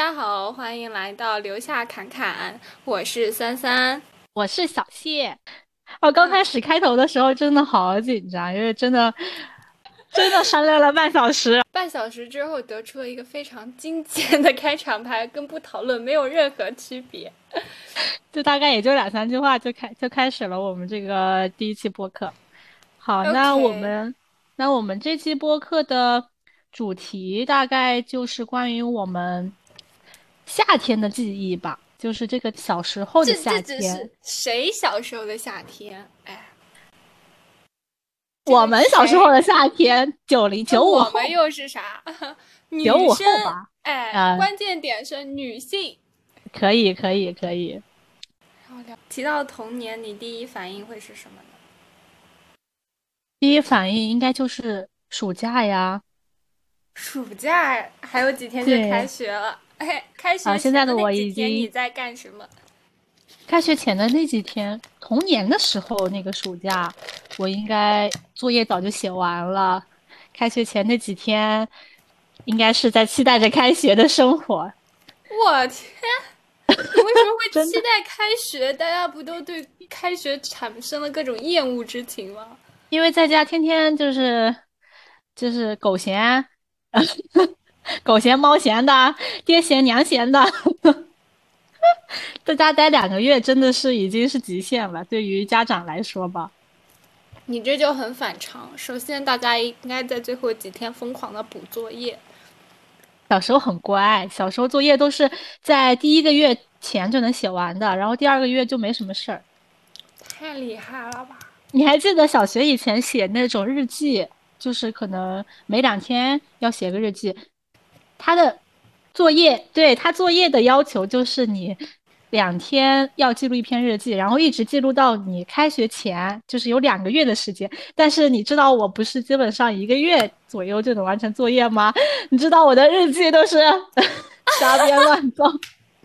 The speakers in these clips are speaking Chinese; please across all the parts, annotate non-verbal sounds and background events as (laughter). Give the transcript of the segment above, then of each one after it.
家好，欢迎来到留下侃侃，我是三三，我是小谢。哦刚开始开头的时候真的好紧张，因为真的 (laughs) 真的商量了半小时，半小时之后得出了一个非常精简的开场白，跟不讨论没有任何区别，(laughs) 就大概也就两三句话就开就开始了我们这个第一期播客。好，那我们那我们这期播客的主题大概就是关于我们。夏天的记忆吧，就是这个小时候的夏天。谁小时候的夏天？哎，我们小时候的夏天，九零九五。我们又是啥？(laughs) 九五后吧。哎，关键点是女性。可以，可以，可以。提到童年，你第一反应会是什么呢？第一反应应该就是暑假呀。暑假还有几天就开学了。(laughs) 哎，开学现在的我已经你在干什么？开学前的那几天，童年的时候那个暑假，我应该作业早就写完了。开学前那几天，应该是在期待着开学的生活。我天，你为什么会 (laughs) 期待开学？大家不都对开学产生了各种厌恶之情吗？因为在家天天就是就是狗闲。(laughs) 狗嫌猫嫌的，爹嫌娘嫌的，在家待两个月真的是已经是极限了。对于家长来说吧，你这就很反常。首先，大家应该在最后几天疯狂的补作业。小时候很乖，小时候作业都是在第一个月前就能写完的，然后第二个月就没什么事儿。太厉害了吧！你还记得小学以前写那种日记，就是可能每两天要写个日记。他的作业，对他作业的要求就是你两天要记录一篇日记，然后一直记录到你开学前，就是有两个月的时间。但是你知道我不是基本上一个月左右就能完成作业吗？你知道我的日记都是 (laughs) 瞎编乱造。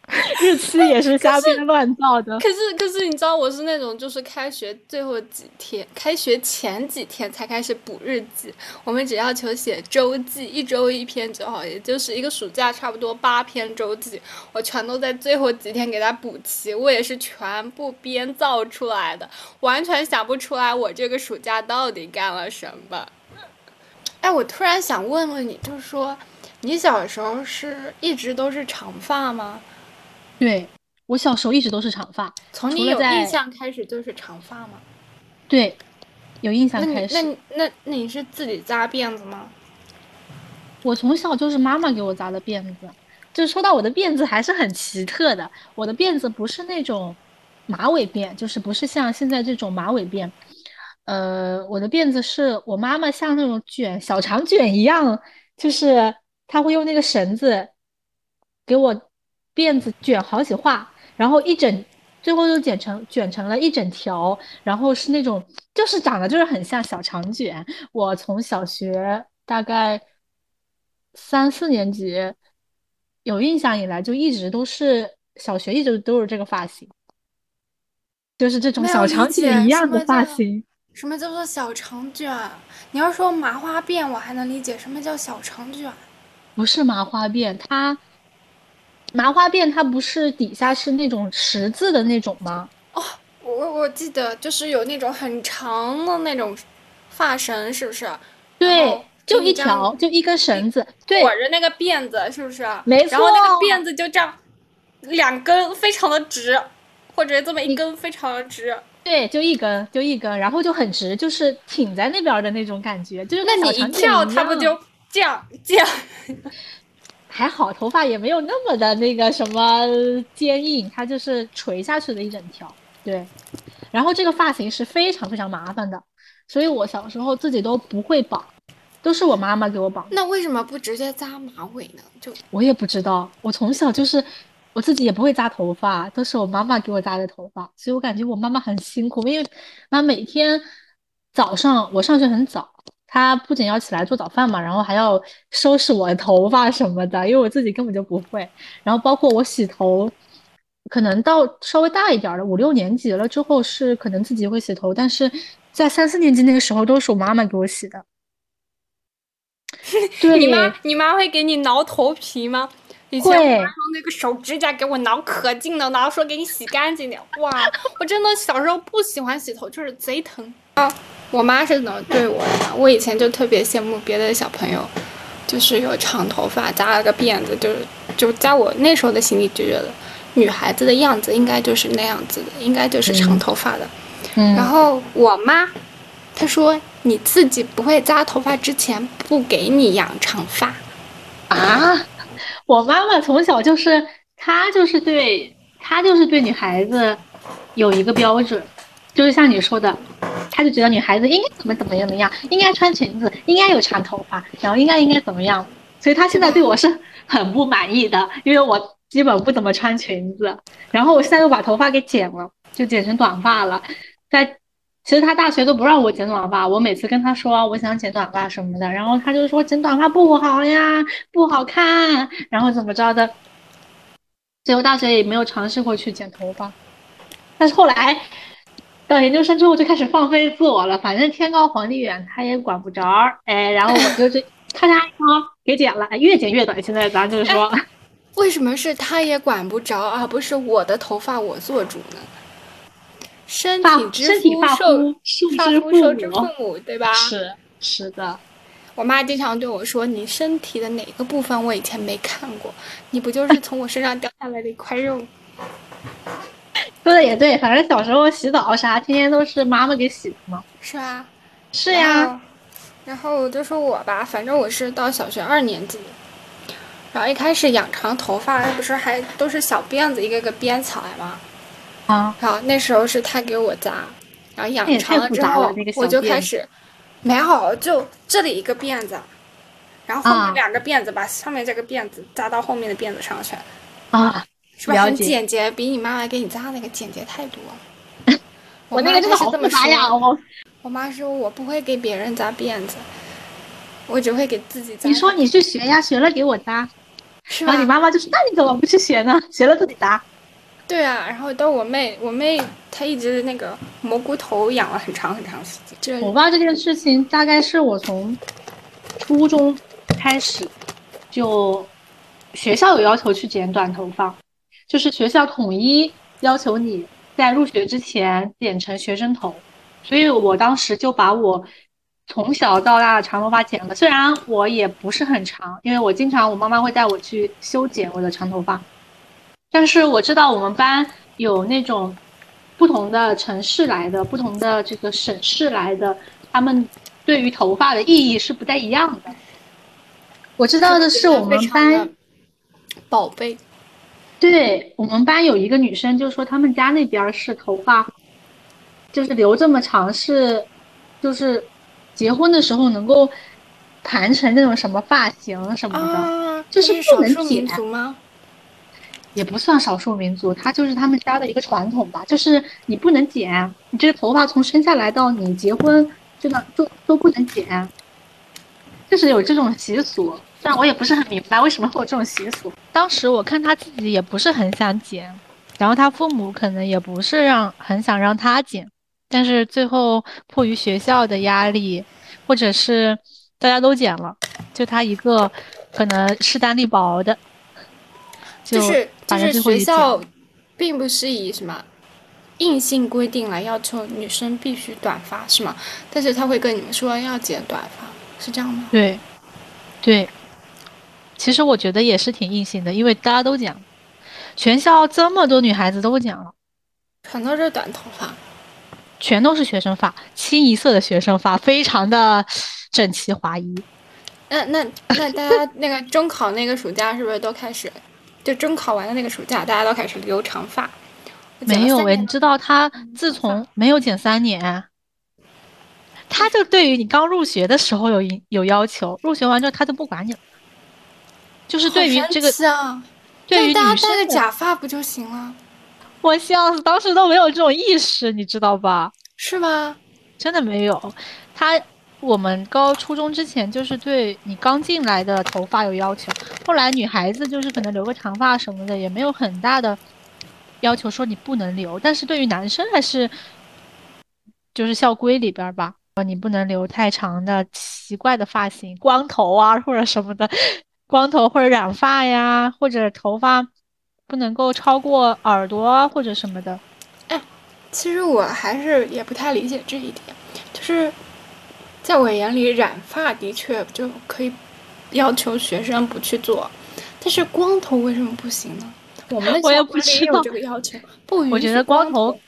(laughs) 日期也是瞎编乱造的。可是可是你知道我是那种就是开学最后几天，开学前几天才开始补日记。我们只要求写周记，一周一篇就好，也就是一个暑假差不多八篇周记，我全都在最后几天给它补齐。我也是全部编造出来的，完全想不出来我这个暑假到底干了什么。哎，我突然想问问你，就是说你小时候是一直都是长发吗？对我小时候一直都是长发，从你有印象开始就是长发吗？对，有印象开始。那那那那你是自己扎辫子吗？我从小就是妈妈给我扎的辫子。就说到我的辫子还是很奇特的，我的辫子不是那种马尾辫，就是不是像现在这种马尾辫。呃，我的辫子是我妈妈像那种卷小长卷一样，就是她会用那个绳子给我。辫子卷好几画，然后一整，最后就剪成卷成了一整条，然后是那种就是长得就是很像小长卷。我从小学大概三四年级有印象以来，就一直都是小学一直都是这个发型，就是这种小长卷一样的发型。什么叫做小长卷？你要说麻花辫，我还能理解。什么叫小长卷？不是麻花辫，它。麻花辫它不是底下是那种十字的那种吗？哦，我我记得就是有那种很长的那种发绳，是不是？对，就一条，就一根绳子，对，裹着那个辫子，是不是？没错。然后那个辫子就这样，两根非常的直，或者这么一根非常的直。对，就一根，就一根，然后就很直，就是挺在那边的那种感觉，就是那你一跳，它不就这样这样？还好，头发也没有那么的那个什么坚硬，它就是垂下去的一整条。对，然后这个发型是非常非常麻烦的，所以我小时候自己都不会绑，都是我妈妈给我绑。那为什么不直接扎马尾呢？就我也不知道，我从小就是我自己也不会扎头发，都是我妈妈给我扎的头发，所以我感觉我妈妈很辛苦，因为妈每天早上我上学很早。他不仅要起来做早饭嘛，然后还要收拾我的头发什么的，因为我自己根本就不会。然后包括我洗头，可能到稍微大一点的五六年级了之后是可能自己会洗头，但是在三四年级那个时候都是我妈妈给我洗的。(laughs) 对，你妈你妈会给你挠头皮吗？以前我妈用那个手指甲给我挠可劲了，然后说给你洗干净点。哇，我真的小时候不喜欢洗头，就是贼疼啊。我妈是怎么对我的？我以前就特别羡慕别的小朋友，就是有长头发，扎了个辫子，就是就在我那时候的心里就觉得，女孩子的样子应该就是那样子的，应该就是长头发的。嗯。然后我妈，她说你自己不会扎头发之前，不给你养长发。啊，我妈妈从小就是，她就是对，她就是对女孩子有一个标准，就是像你说的。他就觉得女孩子应该怎么怎么样的样，应该穿裙子，应该有长头发，然后应该应该怎么样，所以他现在对我是很不满意的，因为我基本不怎么穿裙子，然后我现在又把头发给剪了，就剪成短发了。在其实他大学都不让我剪短发，我每次跟他说我想剪短发什么的，然后他就说剪短发不好呀，不好看，然后怎么着的，最后大学也没有尝试过去剪头发，但是后来。到研究生之后就开始放飞自我了，反正天高皇帝远，他也管不着。哎，然后我就这 (laughs) 咔嚓一刀给剪了，越剪越短。现在咱就是说，为什么是他也管不着，而不是我的头发我做主呢？身体之肤受受之父母，对吧？是是的。我妈经常对我说：“你身体的哪个部分我以前没看过？你不就是从我身上掉下来的一块肉？”说的也对，反正小时候洗澡啥，天天都是妈妈给洗的嘛。是啊，是呀。然后就说我吧，反正我是到小学二年级，然后一开始养长头发，不是还都是小辫子一个个编起来吗？啊。然后那时候是他给我扎，然后养长了之后，我就开始，没有，就这里一个辫子，然后后面两个辫子，把上面这个辫子扎到后面的辫子上去。啊。是不是很简洁？比你妈妈给你扎那个简洁太多了。我那个真的好复杂呀！我我妈说我不会给别人扎辫子，我只会给自己扎。你说你去学呀，学了给我扎，是吧？你妈妈就说：“那你怎么不去学呢？学了自己扎。”对啊，然后到我妹，我妹她一直那个蘑菇头养了很长很长时间。我爸这件事情大概是我从初中开始就学校有要求去剪短头发。就是学校统一要求你在入学之前剪成学生头，所以我当时就把我从小到大的长头发剪了。虽然我也不是很长，因为我经常我妈妈会带我去修剪我的长头发，但是我知道我们班有那种不同的城市来的、不同的这个省市来的，他们对于头发的意义是不太一样的。我知道的是我们班宝贝。对我们班有一个女生，就说他们家那边是头发，就是留这么长是，就是结婚的时候能够盘成那种什么发型什么的，就是不能剪吗？(laughs) 也不算少数民族，他就是他们家的一个传统吧，就是你不能剪，你这个头发从生下来到你结婚，这个都都不能剪，就是有这种习俗。但我也不是很明白为什么会有这种习俗。当时我看他自己也不是很想剪，然后他父母可能也不是让很想让他剪，但是最后迫于学校的压力，或者是大家都剪了，就他一个可能势单力薄的，就是就是学校并不是以什么硬性规定来要求女生必须短发是吗？但是他会跟你们说要剪短发，是这样吗？对，对。其实我觉得也是挺硬性的，因为大家都讲，全校这么多女孩子都讲了，全都是短头发，全都是学生发，清一色的学生发，非常的整齐划一。那那那大家 (laughs) 那个中考那个暑假是不是都开始？就中考完的那个暑假，大家都开始留长发？没有诶，你知道他自从没有剪三年，他就对于你刚入学的时候有有要求，入学完之后他就不管你了。就是对于这个，对于大家戴个假发不就行了？我笑死，当时都没有这种意识，你知道吧？是吗？真的没有。他我们高初中之前就是对你刚进来的头发有要求，后来女孩子就是可能留个长发什么的也没有很大的要求，说你不能留。但是对于男生还是就是校规里边吧，你不能留太长的奇怪的发型，光头啊或者什么的。光头或者染发呀，或者头发不能够超过耳朵或者什么的。哎，其实我还是也不太理解这一点，就是在我眼里，染发的确就可以要求学生不去做，但是光头为什么不行呢？我们的我也不知道这个要求，不允许我觉得光头头，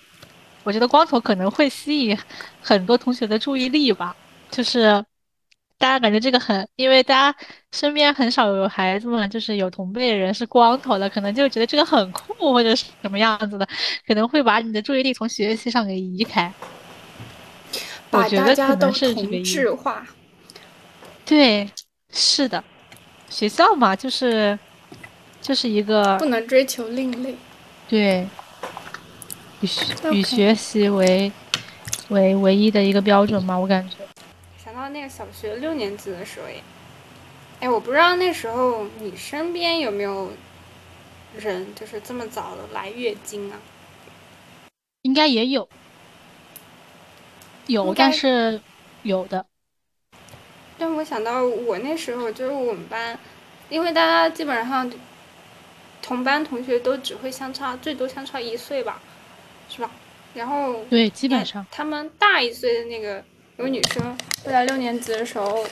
我觉得光头可能会吸引很多同学的注意力吧，就是大家感觉这个很，因为大家身边很少有孩子们，就是有同辈的人是光头的，可能就觉得这个很酷或者是什么样子的，可能会把你的注意力从学习上给移开。我把觉得可大家都能是同。质化。对，是的，学校嘛，就是就是一个不能追求另类。对，以学习为为唯一的一个标准嘛，我感觉。那个小学六年级的时候耶，哎，我不知道那时候你身边有没有人就是这么早的来月经啊？应该也有，有，但是有的，但我想到我那时候就是我们班，因为大家基本上同班同学都只会相差最多相差一岁吧，是吧？然后对，基本上，他们大一岁的那个有女生会在六年级的时候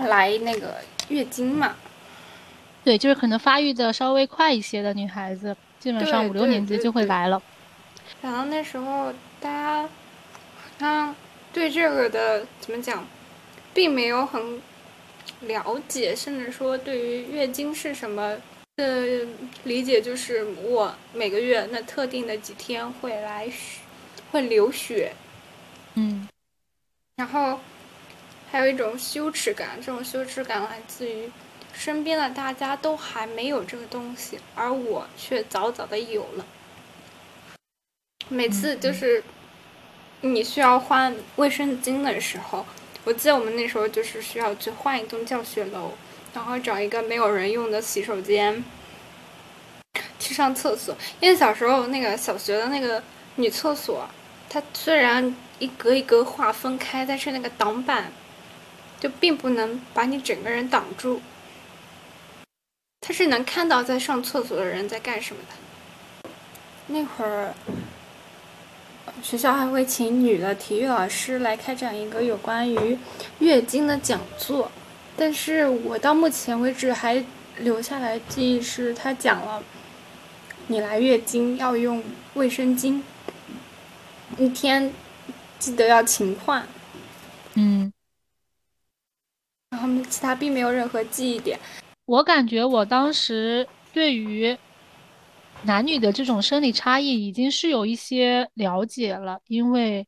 来那个月经嘛，对，就是可能发育的稍微快一些的女孩子，基本上五六年级就会来了。然后那时候大家好像对这个的怎么讲，并没有很了解，甚至说对于月经是什么的理解，就是我每个月那特定的几天会来血，会流血，嗯，然后还有一种羞耻感，这种羞耻感来自于身边的大家都还没有这个东西，而我却早早的有了。每次就是你需要换卫生巾的时候，我记得我们那时候就是需要去换一栋教学楼，然后找一个没有人用的洗手间去上厕所。因为小时候那个小学的那个女厕所，它虽然一格一格划分开，但是那个挡板就并不能把你整个人挡住，它是能看到在上厕所的人在干什么的。那会儿，学校还会请女的体育老师来开展一个有关于月经的讲座，但是我到目前为止还留下来记忆是他讲了，你来月经要用卫生巾，一天记得要勤换，嗯，然后其他并没有任何记忆点。我感觉我当时对于男女的这种生理差异已经是有一些了解了，因为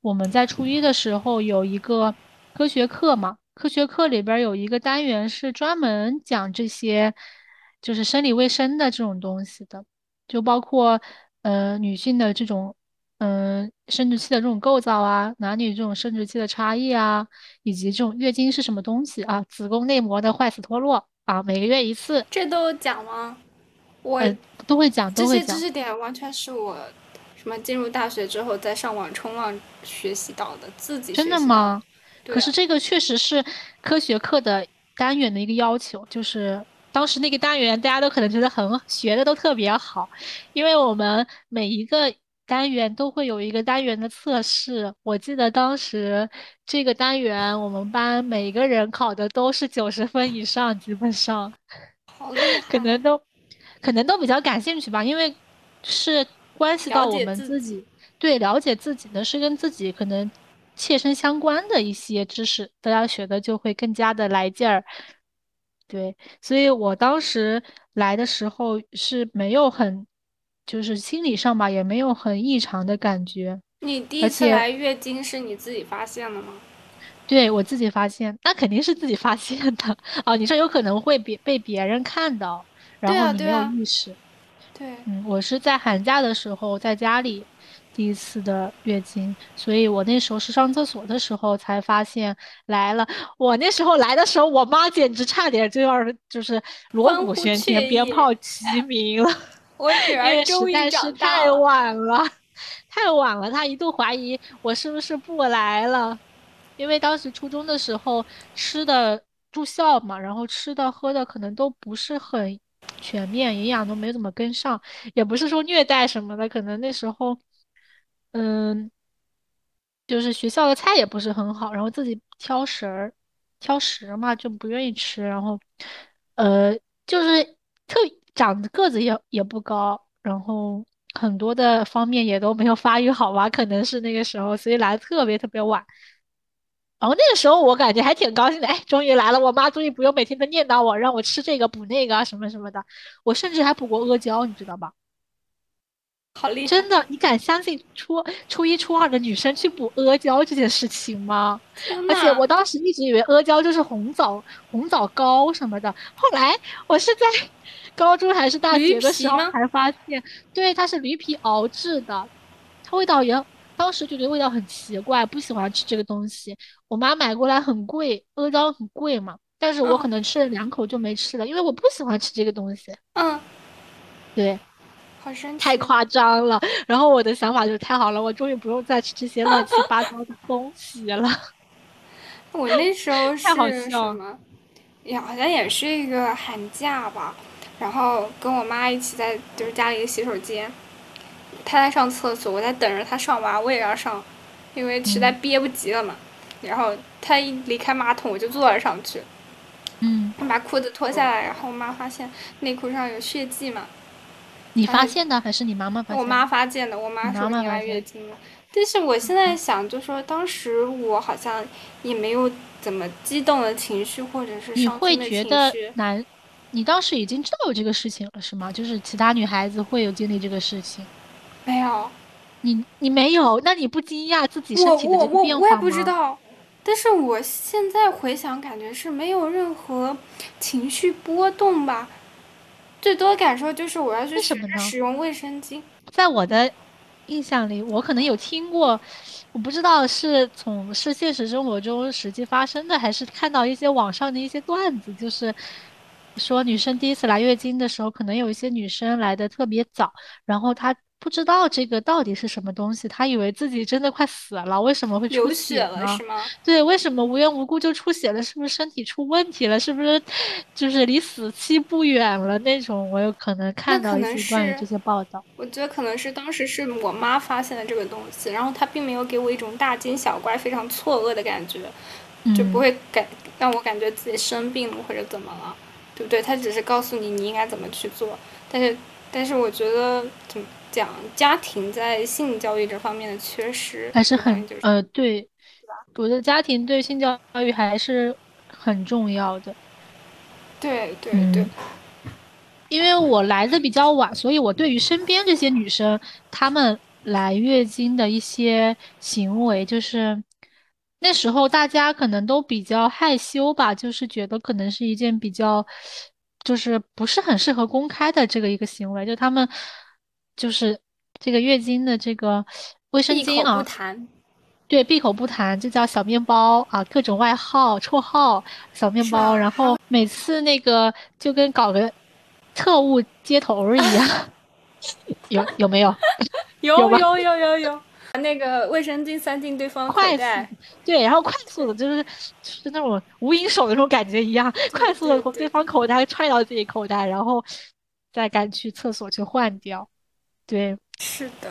我们在初一的时候有一个科学课嘛，科学课里边儿有一个单元是专门讲这些，就是生理卫生的这种东西的，就包括呃女性的这种嗯、生殖器的这种构造啊，男女这种生殖器的差异啊，以及这种月经是什么东西啊，子宫内膜的坏死脱落啊，每个月一次，这都讲吗？我呃，都会讲，这都会讲。些知识点完全是我什么进入大学之后在上网冲浪学习到的，自己真的吗？啊可是这个确实是科学课的单元的一个要求，就是当时那个单元大家都可能觉得很学的都特别好，因为我们每一个单元都会有一个单元的测试。我记得当时这个单元我们班每个人考的都是九十分以上，基本上。(laughs) 好，可能都可能都比较感兴趣吧，因为是关系到我们自己，对，了解自己呢是跟自己可能切身相关的一些知识，大家学的就会更加的来劲儿。对，所以我当时来的时候是没有很，就是心理上吧，也没有很异常的感觉。你第一次来月经是你自己发现的吗？对，我自己发现，那肯定是自己发现的。哦，你说有可能会别被别人看到，然对后你没有啊对啊意识。对，嗯，我是在寒假的时候在家里第一次的月经，所以我那时候是上厕所的时候才发现来了。我那时候来的时候，我妈简直差点就要就是锣鼓喧天、鞭炮齐鸣了，我女因儿为实在是终于长大太。晚了，太晚了，她一度怀疑我是不是不来了。因为当时初中的时候吃的住校嘛，然后吃的喝的可能都不是很全面，营养都没怎么跟上，也不是说虐待什么的，可能那时候，嗯，就是学校的菜也不是很好，然后自己挑食儿，挑食嘛就不愿意吃，然后，呃，就是特长得个子也也不高，然后很多的方面也都没有发育好吧，可能是那个时候，所以来的特别特别晚。然后那个时候我感觉还挺高兴的，哎，终于来了，我妈终于不用每天都念叨我，让我吃这个补那个什么什么的。我甚至还补过阿胶，你知道吧？好厉害！真的，你敢相信初初一初二的女生去补阿胶这件事情吗？而且我当时一直以为阿胶就是红枣红枣糕什么的，后来我是在高中还是大学的时候才发现，对，它是驴皮熬制的，它味道也。当时就觉得味道很奇怪，不喜欢吃这个东西。我妈买过来很贵，阿胶很贵嘛，但是我可能吃了两口就没吃了，因为我不喜欢吃这个东西。嗯，对，好神奇，太夸张了。然后我的想法就是太好了，我终于不用再吃这些乱七八糟的 (laughs) 东西了。我那时候 (laughs) 是什么？也好像也是一个寒假吧，然后跟我妈一起在就是家里的洗手间。她在上厕所，我在等着她上完，我也要上，因为实在憋不及了嘛。然后她一离开马桶，我就坐了上去。嗯。把裤子脱下来，然后我妈发现内裤上有血迹嘛。你发现的还是你妈妈发现？我妈发现的，我妈说你来月经了。但是我现在想，就说当时我好像也没有怎么激动的情绪，或者是伤心的情绪。你会觉得男？你当时已经知道有这个事情了，是吗？就是其他女孩子会有经历这个事情。没有，你你没有，那你不惊讶自己身体的这个变化吗？我我我也不知道，但是我现在回想，感觉是没有任何情绪波动吧，最多感受就是我要去使用卫生巾。在我的印象里，我可能有听过，我不知道是从是现实生活中实际发生的，还是看到一些网上的一些段子，就是说女生第一次来月经的时候，可能有一些女生来的特别早，然后她。不知道这个到底是什么东西，她以为自己真的快死了，为什么会出血了？是吗？对，为什么无缘无故就出血了？是不是身体出问题了？是不是就是离死期不远了那种？我有可能看到一些关于这些报道。我觉得可能是当时是我妈发现了这个东西，然后她并没有给我一种大惊小怪、非常错愕的感觉，就不会感让我感觉自己生病了或者怎么了，对不对？他只是告诉你你应该怎么去做，但是但是我觉得怎么？讲家庭在性教育这方面的缺失还是很呃对，我觉得家庭对性教育还是很重要的。对对对，因为我来的比较晚，所以我对于身边这些女生她们来月经的一些行为，就是那时候大家可能都比较害羞吧，就是觉得可能是一件比较就是不是很适合公开的这个一个行为，就他们。就是这个月经的这个卫生巾啊，不谈，对，闭口不谈，就叫小面包啊，各种外号、绰号，小面包。然后每次那个就跟搞个特务接头一样，(laughs) 有有没有？有有有有有。那个卫生巾塞进对方口袋，对，然后快速的，就是就是那种无影手的那种感觉一样，(laughs) 快速的从对方口袋揣到自己口袋，然后再赶去厕所去换掉。对，是的，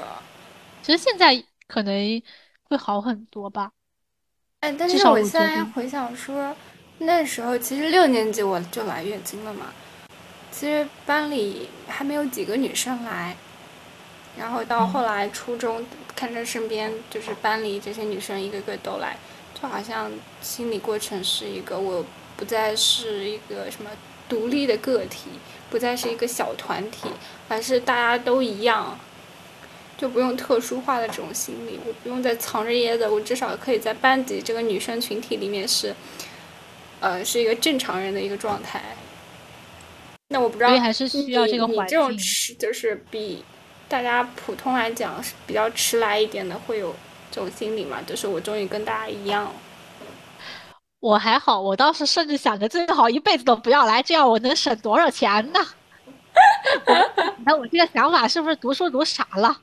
其实现在可能会好很多吧。哎，但是我现在回想说，那时候其实六年级我就来月经了嘛。其实班里还没有几个女生来，然后到后来初中，看着身边就是班里这些女生一个个都来，就好像心理过程是一个，我不再是一个什么独立的个体。不再是一个小团体，而是大家都一样，就不用特殊化的这种心理，我不用再藏着掖着，我至少可以在班级这个女生群体里面是，呃，是一个正常人的一个状态。那我不知道，还是需要这个环境。这种迟就是比大家普通来讲是比较迟来一点的，会有这种心理嘛？就是我终于跟大家一样。我还好，我当时甚至想着最好一辈子都不要来，这样我能省多少钱呢？(laughs) 你看我这个想法是不是读书读傻了？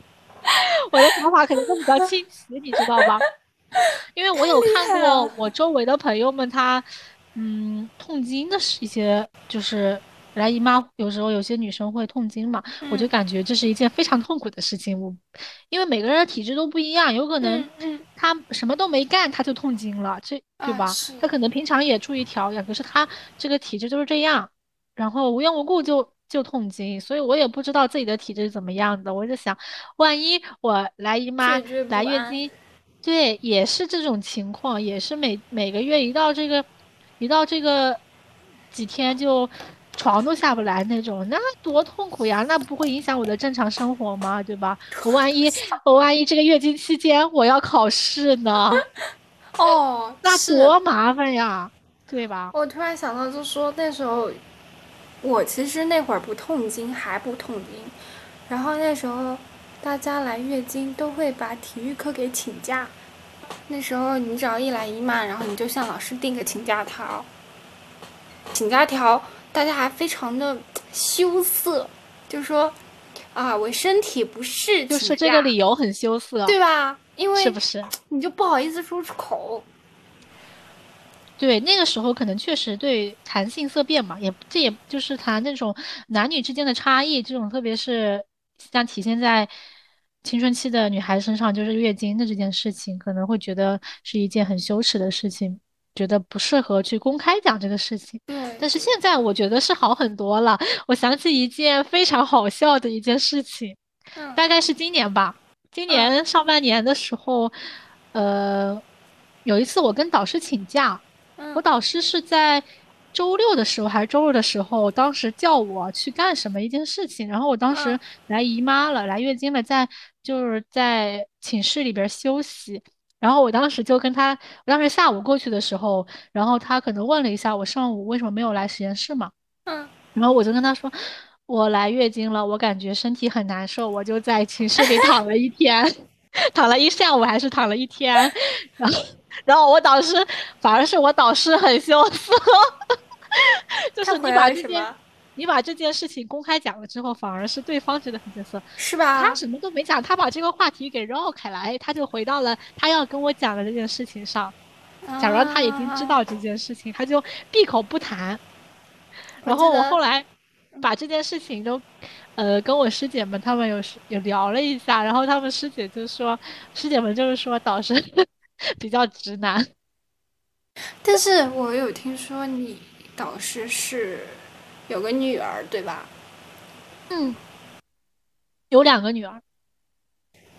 (laughs) 我的想法可能都比较清奇，你知道吗？因为我有看过 (laughs) 我周围的朋友们，他嗯，痛经的是一些，就是来姨妈，有时候有些女生会痛经嘛，我就感觉这是一件非常痛苦的事情。我因为每个人的体质都不一样，有可能她什么都没干，她就痛经了，这对吧？她可能平常也注意调养，可是她这个体质就是这样，然后无缘无故就就痛经，所以我也不知道自己的体质是怎么样的。我就想，万一我来姨妈来月经，对，也是这种情况，也是每每个月一到这个。一到这个几天就床都下不来那种，那多痛苦呀！那不会影响我的正常生活吗？对吧？我万一 (laughs) 我万一这个月经期间我要考试呢？哦，那多麻烦呀，对吧？我突然想到，就说那时候我其实那会儿不痛经，还不痛经，然后那时候大家来月经都会把体育课给请假。那时候你只要一来姨妈，然后你就向老师订个请假条。请假条，大家还非常的羞涩，就说啊，我身体不适，就是这个理由很羞涩，对吧？因为是不是？你就不好意思说出口。对，那个时候可能确实对谈性色变嘛，也这也就是谈那种男女之间的差异，这种特别是像体现在。青春期的女孩身上就是月经的这件事情，可能会觉得是一件很羞耻的事情，觉得不适合去公开讲这个事情。对，但是现在我觉得是好很多了。我想起一件非常好笑的一件事情，大概是今年吧，今年上半年的时候，呃，有一次我跟导师请假，我导师是在。周六的时候还是周日的时候，当时叫我去干什么一件事情，然后我当时来姨妈了，来月经了，在就是在寝室里边休息，然后我当时就跟他，我当时下午过去的时候，然后他可能问了一下我上午为什么没有来实验室嘛，嗯，然后我就跟他说，我来月经了，我感觉身体很难受，我就在寝室里躺了一天，(laughs) 躺了一下午还是躺了一天，然后然后我导师反而是我导师很羞涩。(laughs) 就是你把这件，你把这件事情公开讲了之后，反而是对方觉得很羞涩，是吧？他什么都没讲，他把这个话题给绕开了，哎，他就回到了他要跟我讲的这件事情上。假如他已经知道这件事情，他就闭口不谈。然后我后来把这件事情都，呃，跟我师姐们他们有有聊了一下，然后他们师姐就说，师姐们就是说导师 (laughs) 比较直男。但是我有听说你。导师是有个女儿，对吧？嗯，有两个女儿，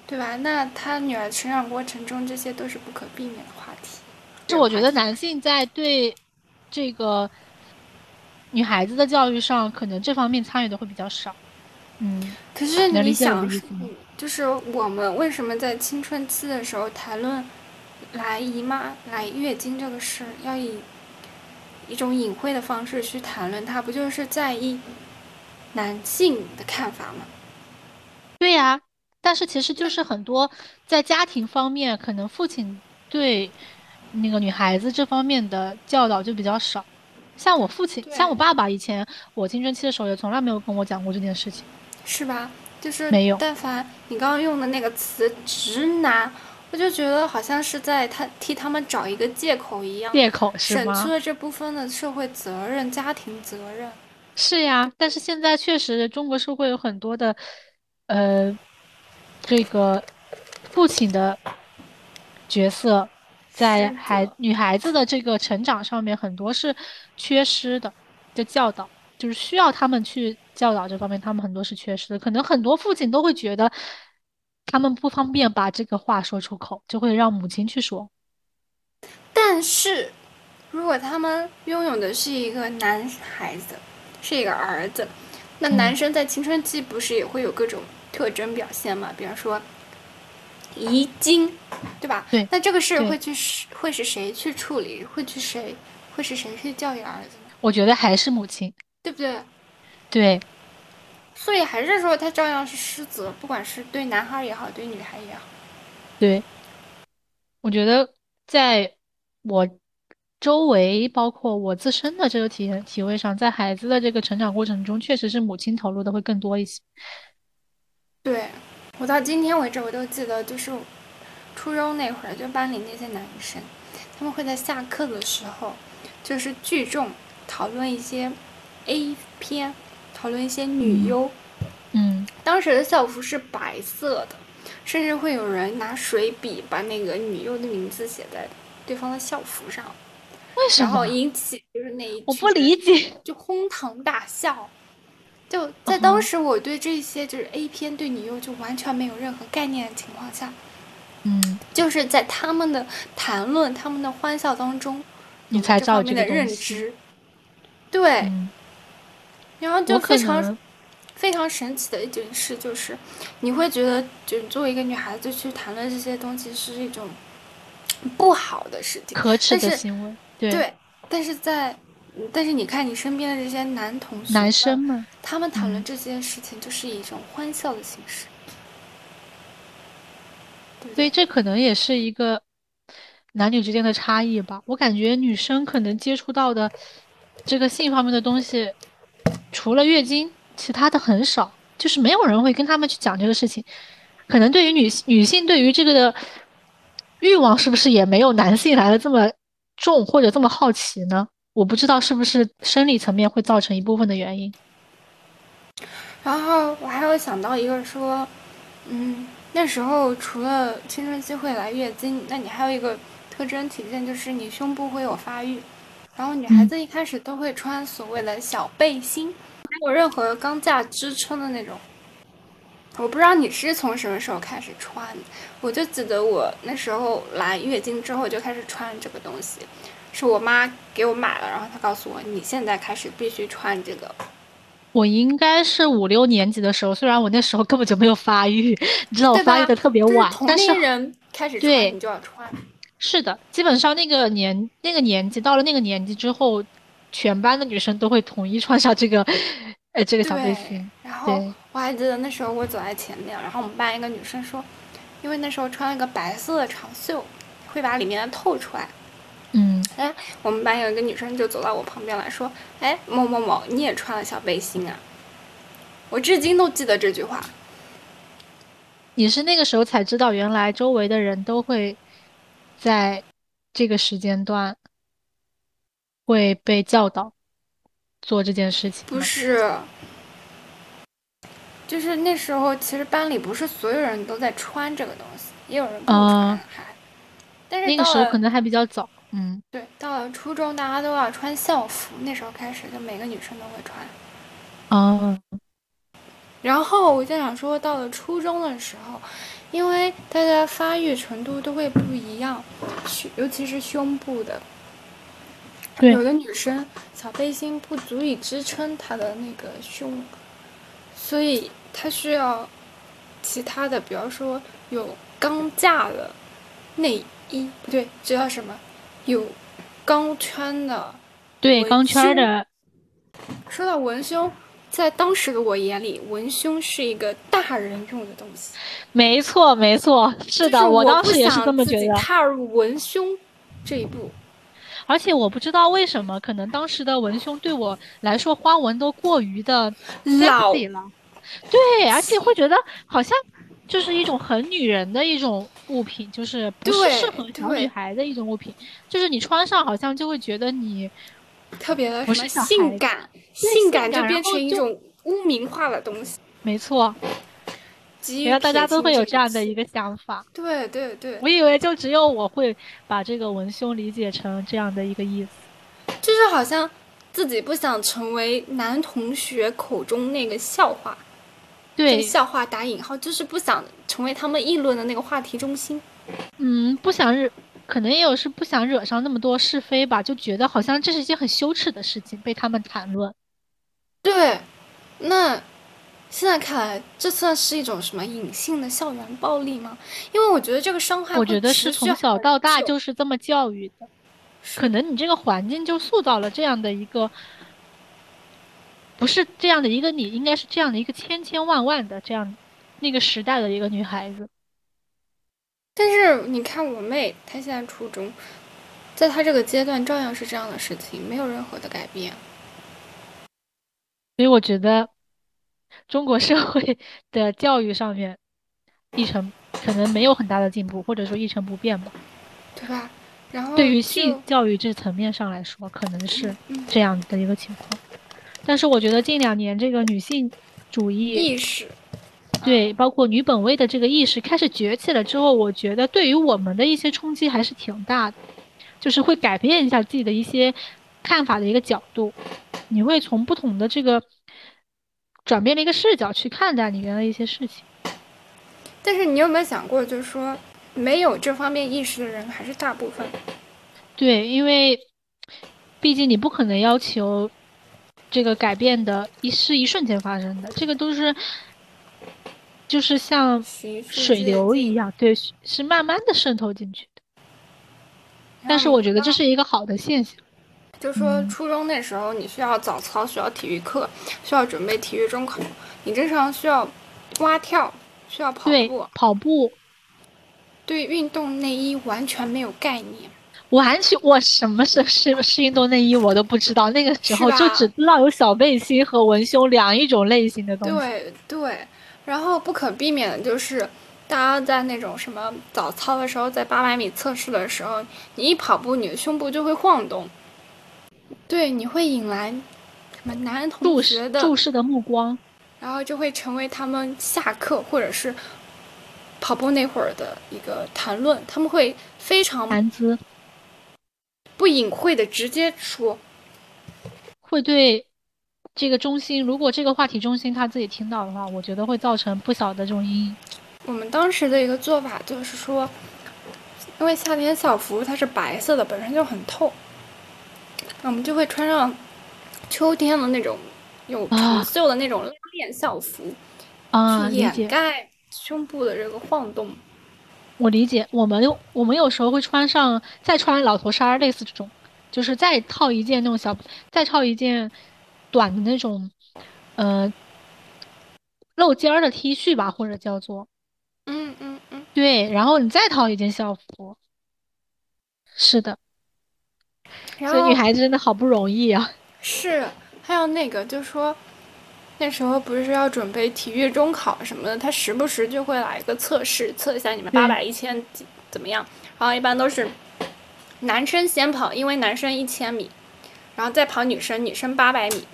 对吧？那他女儿成长过程中，这些都是不可避免的话题。就我觉得男性在对这个女孩子的教育上，可能这方面参与的会比较少。嗯，可是你想，就是我们为什么在青春期的时候谈论来姨妈、来月经这个事，要以？一种隐晦的方式去谈论它，不就是在意男性的看法吗？对呀，但是其实就是很多在家庭方面，可能父亲对那个女孩子这方面的教导就比较少。像我父亲，像我爸爸，以前我青春期的时候也从来没有跟我讲过这件事情，是吧？就是没有。但凡你刚刚用的那个词“直男”。我就觉得好像是在他替他们找一个借口一样，借口是吗？省去了这部分的社会责任、家庭责任。是呀，但是现在确实中国社会有很多的，呃，这个父亲的角色，在孩女孩子的这个成长上面很多是缺失的，就教导就是需要他们去教导这方面，他们很多是缺失的。可能很多父亲都会觉得。他们不方便把这个话说出口，就会让母亲去说。但是，如果他们拥有的是一个男孩子，是一个儿子，那男生在青春期不是也会有各种特征表现吗？比方说遗精，对吧？对。那这个事会去是会是谁去处理？会去谁？会是谁去教育儿子呢？我觉得还是母亲，对不对？对。所以还是说他照样是失责，不管是对男孩也好，对女孩也好。对，我觉得在我周围，包括我自身的这个体验体会上，在孩子的这个成长过程中，确实是母亲投入的会更多一些。对我到今天为止，我都记得，就是初中那会儿，就班里那些男生，他们会在下课的时候。就是聚众讨论一些 A 片，讨论一些女优。嗯，当时的校服是白色的，甚至会有人拿水笔把那个女优的名字写在对方的校服上，为什么？然后引起就是那一我不理解，就哄堂大笑。就在当时，我对这些就是 A 片对女优就完全没有任何概念的情况下，嗯，就是在他们的谈论、他们的欢笑当中，你才知道这个认知。对，嗯、然后就非常非常神奇的一件事就是，你会觉得，就作为一个女孩子去谈论这些东西是一种不好的事情，可耻的行为。对，但是在。但是你看，你身边的这些男同学、男生们，他们谈论这件事情，就是以一种欢笑的形式。所以这可能也是一个男女之间的差异吧。我感觉女生可能接触到的这个性方面的东西，除了月经，其他的很少，就是没有人会跟他们去讲这个事情。可能对于女女性，对于这个的欲望，是不是也没有男性来的这么重，或者这么好奇呢？我不知道是不是生理层面会造成一部分的原因。然后我还有想到一个说，嗯，那时候除了青春期会来月经，那你还有一个特征体现就是你胸部会有发育。然后女孩子一开始都会穿所谓的小背心，没有任何钢架支撑的那种。我不知道你是从什么时候开始穿，我就记得我那时候来月经之后就开始穿这个东西。是我妈给我买了，然后她告诉我，你现在开始必须穿这个。我应该是五六年级的时候，虽然我那时候根本就没有发育，(laughs) 你知道我发育的特别晚，但是人开始穿你就要穿。是的，基本上那个年那个年纪到了那个年纪之后，全班的女生都会统一穿上这个，呃，这个小背心。然后我还记得那时候我走在前面，然后我们班一个女生说，因为那时候穿了个白色的长袖，会把里面的透出来。嗯，哎，我们班有一个女生就走到我旁边来说：“哎，某某某，你也穿了小背心啊？”我至今都记得这句话。你是那个时候才知道，原来周围的人都会在这个时间段会被教导做这件事情？不是，就是那时候，其实班里不是所有人都在穿这个东西，也有人不穿，还。但是那个时候可能还比较早。嗯，对，到了初中，大家都要穿校服，那时候开始就每个女生都会穿。哦。然后我就想说，到了初中的时候，因为大家发育程度都会不一样，胸尤其是胸部的，有的女生小背心不足以支撑她的那个胸，所以她需要其他的，比方说有钢架的内衣，不对，这叫什么？有钢圈的，对钢圈的。说到文胸，在当时的我眼里，文胸是一个大人用的东西。没错，没错，是的，我当时也是这么觉得。踏入文胸这一步，而且我不知道为什么，可能当时的文胸对我来说花纹都过于的老了。对，而且会觉得好像。就是一种很女人的一种物品，就是不是适合小女孩的一种物品。就是你穿上好像就会觉得你特别的什么性感，性感就变成一种污名化的东西。没错，原来大家都会有这样的一个想法。对对对，我以为就只有我会把这个文胸理解成这样的一个意思，就是好像自己不想成为男同学口中那个笑话。对，笑话打引号，就是不想成为他们议论的那个话题中心。嗯，不想惹，可能也有是不想惹上那么多是非吧，就觉得好像这是一件很羞耻的事情被他们谈论。对，那现在看来，这算是一种什么隐性的校园暴力吗？因为我觉得这个伤害，我觉得是从小到大就是这么教育的，可能你这个环境就塑造了这样的一个。不是这样的一个你，应该是这样的一个千千万万的这样，那个时代的一个女孩子。但是你看我妹，她现在初中，在她这个阶段照样是这样的事情，没有任何的改变。所以我觉得，中国社会 (laughs) 的教育上面一成可能没有很大的进步，或者说一成不变吧，对吧？然后对于性教育这层面上来说，可能是嗯这样的一个情况。但是我觉得近两年这个女性主义，意识，对，包括女本位的这个意识开始崛起了之后，我觉得对于我们的一些冲击还是挺大的，就是会改变一下自己的一些看法的一个角度，你会从不同的这个转变的一个视角去看待里面的一些事情。但是你有没有想过，就是说没有这方面意识的人还是大部分。对，因为毕竟你不可能要求这个改变的一是一瞬间发生的，这个都是就是像水流一样，对，是是慢慢的渗透进去的。但是我觉得这是一个好的现象。就说嗯。初中那时候，你需要早操，需要体育课，需要准备体育中考，你正常需要蛙跳，需要跑步，，跑步，对运动内衣完全没有概念。完全我什么是是是运动内衣我都不知道，那个时候就只知道有小背心和文胸两一种类型的东西。对对，然后不可避免的就是，大家在那种什么早操的时候，在八百米测试的时候，你一跑步，你的胸部就会晃动，对，你会引来什么男同学的注视的目光，然后就会成为他们下课或者是跑步那会儿的一个谈论，他们会非常谈资不隐晦的直接说，会对这个中心，如果这个话题中心他自己听到的话，我觉得会造成不小的这种阴影。我们当时的一个做法就是说，因为夏天校服它是白色的，本身就很透，那我们就会穿上秋天的那种有啊长袖的那种拉链校服，啊，去掩，盖胸部的这个晃动。我理解。我们有我们有时候会穿上再穿老头衫儿，类似这种，就是再套一件那种小，再套一件短的那种，呃，露肩儿的 T 恤吧，或者叫做。嗯嗯嗯，对，然后你再套一件校服。是的，所以女孩子真的好不容易啊。是还有那个，就说那时候不是要准备体育中考什么的，他时不时就会来一个测试，测一下你们八百、一千几怎么样。然后一般都是男生先跑，因为男生一千米，然后再跑女生，女生八百米。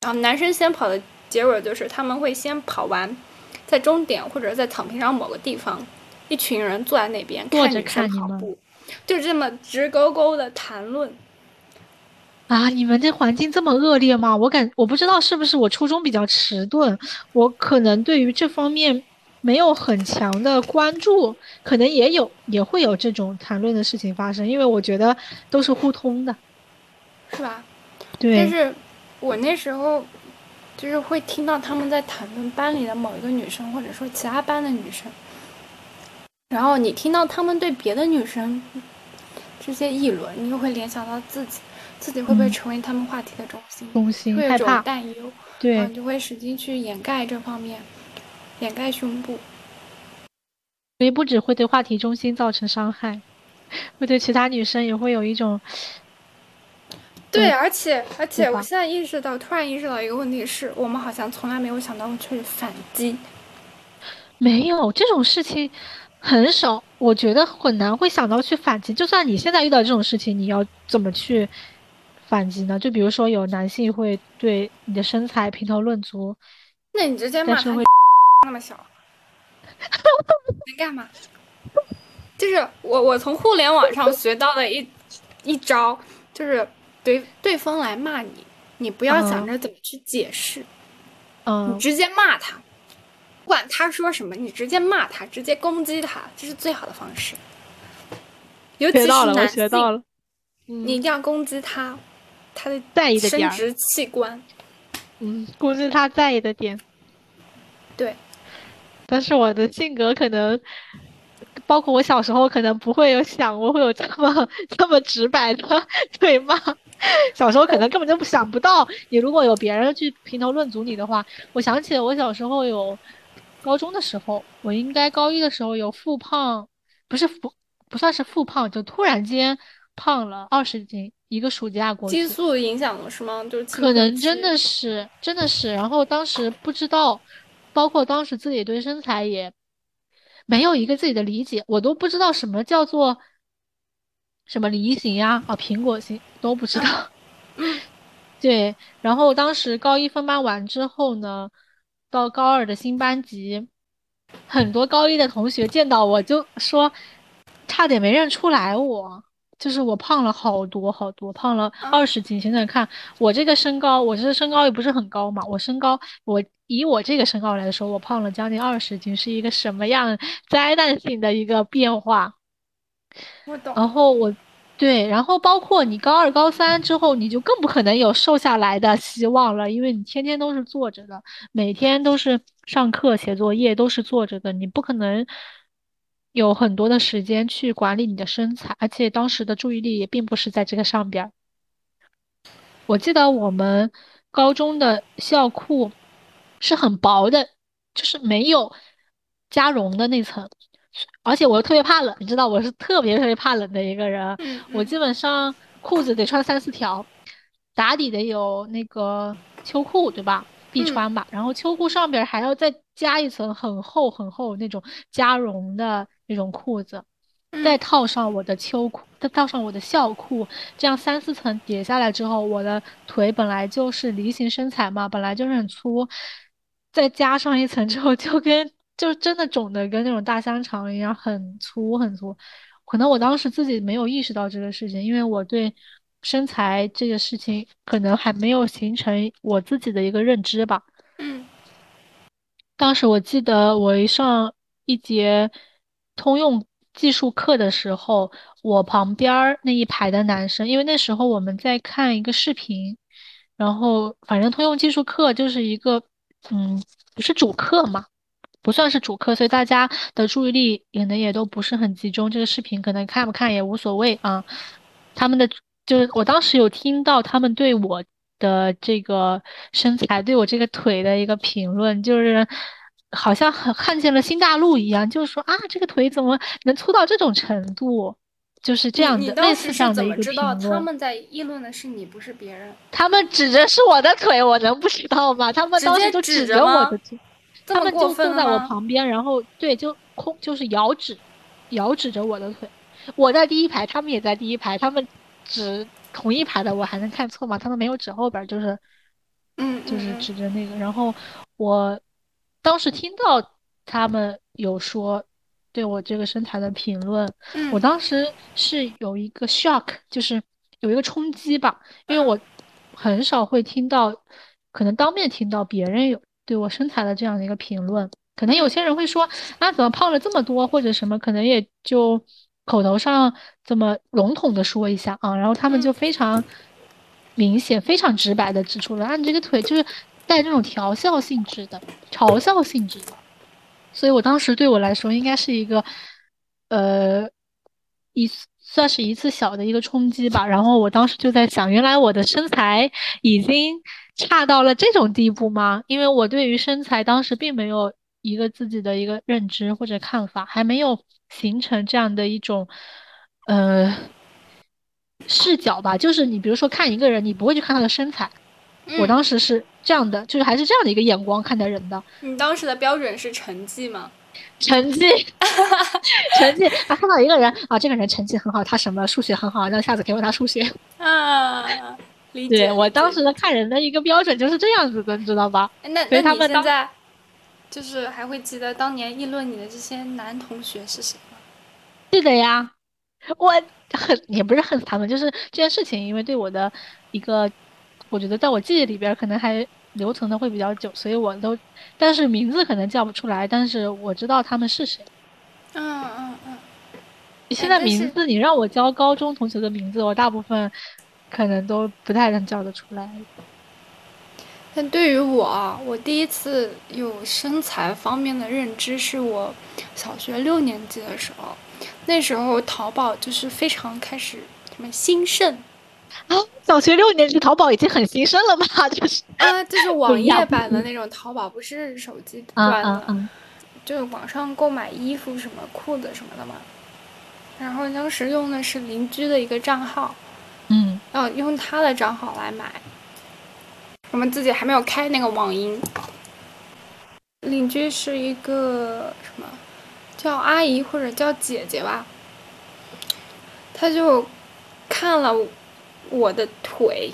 然后男生先跑的结果就是他们会先跑完，在终点或者在草坪上某个地方，一群人坐在那边看着看跑步，就这么直勾勾的谈论。啊，你们这环境这么恶劣吗？我感我不知道是不是我初中比较迟钝，我可能对于这方面没有很强的关注，可能也有也会有这种谈论的事情发生，因为我觉得都是互通的。是吧？对但，是我那时候就是会听到他们在谈论班里的某一个女生，或者说其他班的女生，然后你听到他们对别的女生这些议论，你又会联想到自己，自己会不会嗯成为他们话题的中心，中心会有一种担忧，然后对你就会使劲去掩盖这方面，掩盖胸部。所以不只会对话题中心造成伤害，会对其他女生也会有一种对，嗯而且而且我现在意识到，突然意识到一个问题是，我们好像从来没有想到去反击。没有这种事情很少，我觉得很难会想到去反击。就算你现在遇到这种事情，你要怎么去反击呢？就比如说有男性会对你的身材评头论足，那你直接骂那么小，(laughs) 能干嘛？就是我我从互联网上学到的一一招，就是对对方来骂你，你不要想着怎么去解释，嗯你，直接骂他，不管他说什么，你直接骂他，直接攻击他，这是最好的方式。尤其是学到了，我男性，学到了。你一定要攻击他，他的在意的点，生殖器官。嗯，攻击他在意的点。对，但是我的性格可能，包括我小时候可能不会有想过会有这么 (laughs) 这么直白的对骂。小时候可能根本就不想不到，你如果有别人去评头论足你的话，我想起了我小时候有高中的时候，我应该高一的时候有复胖，不是复不算是复胖，就突然间胖了二十斤，一个暑假过。激素影响了是吗？就是可能真的是，真的是。然后当时不知道，包括当时自己对身材也没有一个自己的理解，我都不知道什么叫做什么梨形呀，啊，苹果形都不知道。(laughs) 对，然后当时高一分班完之后呢，到高二的新班级，很多高一的同学见到我就说，差点没认出来我。就是我胖了好多好多，胖了二十斤。现在看我这个身高，我这身高也不是很高嘛。我身高，我以我这个身高来说，我胖了将近二十斤，是一个什么样灾难性的一个变化？我懂。然后我，对，然后包括你高二、高三之后，你就更不可能有瘦下来的希望了，因为你天天都是坐着的，每天都是上课、写作业都是坐着的，你不可能。有很多的时间去管理你的身材，而且当时的注意力也并不是在这个上边。我记得我们高中的校裤是很薄的，就是没有加绒的那层，而且我又特别怕冷，你知道我是特别特别怕冷的一个人。我基本上裤子得穿三四条，打底得有那个秋裤，对吧？必穿吧。然后秋裤上边还要再加一层很厚很厚那种加绒的。那种裤子，再套上我的秋裤，再套上我的校裤，这样三四层叠下来之后，我的腿本来就是梨形身材嘛，本来就是很粗，再加上一层之后，就跟就真的肿的跟那种大香肠一样，很粗很粗。可能我当时自己没有意识到这个事情，因为我对身材这个事情可能还没有形成我自己的一个认知吧。嗯，当时我记得我一上一节。通用技术课的时候，我旁边那一排的男生，因为那时候我们在看一个视频，然后反正通用技术课就是一个，嗯，不是主课嘛，不算是主课，所以大家的注意力可能也都不是很集中。这个视频可能看不看也无所谓啊。他们的就是我当时有听到他们对我的这个身材，对我这个腿的一个评论，就是。好像很看见了新大陆一样，就是说啊，这个腿怎么能粗到这种程度？就是这样的类似这样的一个评论。他们在议论的是你，不是别人。他们指着是我的腿，我能不知道吗？他们当时就指着我的腿，他们就坐在我旁边，然后对，就空就是遥指，遥指着我的腿。我在第一排，他们也在第一排，他们指同一排的，我还能看错吗？他们没有指后边，就是，嗯，就是指着那个，然后我。当时听到他们有说对我这个身材的评论，我当时是有一个 shock，就是有一个冲击吧，因为我很少会听到，可能当面听到别人有对我身材的这样的一个评论。可能有些人会说啊，怎么胖了这么多，或者什么，可能也就口头上这么笼统的说一下啊，然后他们就非常明显、非常直白的指出了啊，你这个腿就是。带这种调笑性质的、嘲笑性质的，所以我当时对我来说应该是一个，呃，一算是一次小的一个冲击吧。然后我当时就在想，原来我的身材已经差到了这种地步吗？因为我对于身材当时并没有一个自己的一个认知或者看法，还没有形成这样的一种，呃，视角吧。就是你比如说看一个人，你不会去看他的身材。我当时是这样的，就是还是这样的一个眼光看待人的。你当时的标准是成绩吗？成绩，(laughs) 成绩啊！看到一个人啊，这个人成绩很好，他什么数学很好，那下次可以问他数学啊。理解。我当时的看人的一个标准就是这样子的，你知道吧？那所以他们现在就是还会记得当年议论你的这些男同学是谁吗？记得呀，我很也不是恨他们，就是这件事情，因为对我的一个。我觉得在我记忆里边可能还留存的会比较久，所以我都，但是名字可能叫不出来，但是我知道他们是谁。嗯嗯嗯。现在名字你让我教高中同学的名字，我大部分可能都不太能叫得出来。但对于我，我第一次有身材方面的认知是我小学六年级的时候，那时候淘宝就是非常开始什么兴盛。啊，小学六年级淘宝已经很兴盛了吧？(laughs) 就是啊，就是网页版的那种淘宝，不是手机端的，就是网上购买衣服什么裤子什么的嘛。然后当时用的是邻居的一个账号，嗯，用他的账号来买。我们自己还没有开那个网银。邻居是一个什么叫阿姨或者叫姐姐吧？他就。看了我的腿，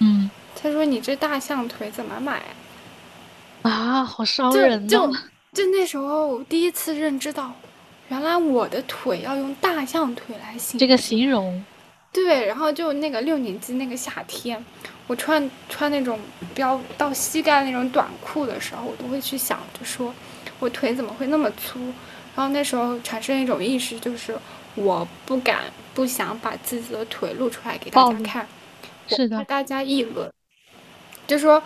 嗯，他说你这大象腿怎么买？啊，好伤就人就呢。就那时候第一次认知到，原来我的腿要用大象腿来形容这个形容，对，然后就那个六年级那个夏天，我穿穿那种比较到膝盖那种短裤的时候，我都会去想，就说我腿怎么会那么粗？然后那时候产生一种意识，就是我不敢、不想把自己的腿露出来给大家看，是的，怕大家议论。就说